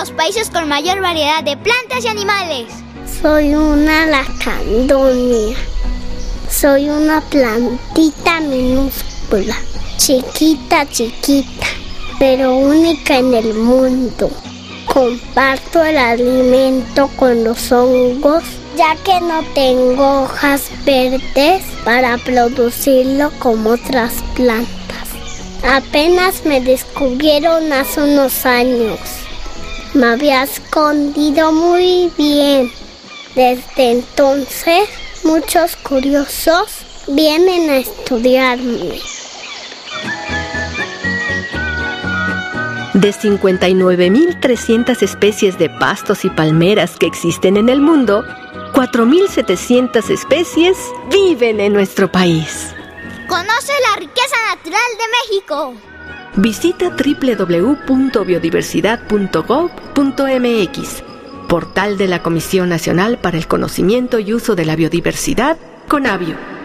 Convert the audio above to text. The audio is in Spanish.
los países con mayor variedad de plantas y animales. Soy una lacandonia. Soy una plantita minúscula, chiquita, chiquita, pero única en el mundo. Comparto el alimento con los hongos ya que no tengo hojas verdes para producirlo como otras plantas. Apenas me descubrieron hace unos años. Me había escondido muy bien. Desde entonces, muchos curiosos vienen a estudiarme. De 59.300 especies de pastos y palmeras que existen en el mundo, 4.700 especies viven en nuestro país. Conoce la riqueza natural de México. Visita www.biodiversidad.gov.mx, portal de la Comisión Nacional para el Conocimiento y Uso de la Biodiversidad, CONABIO.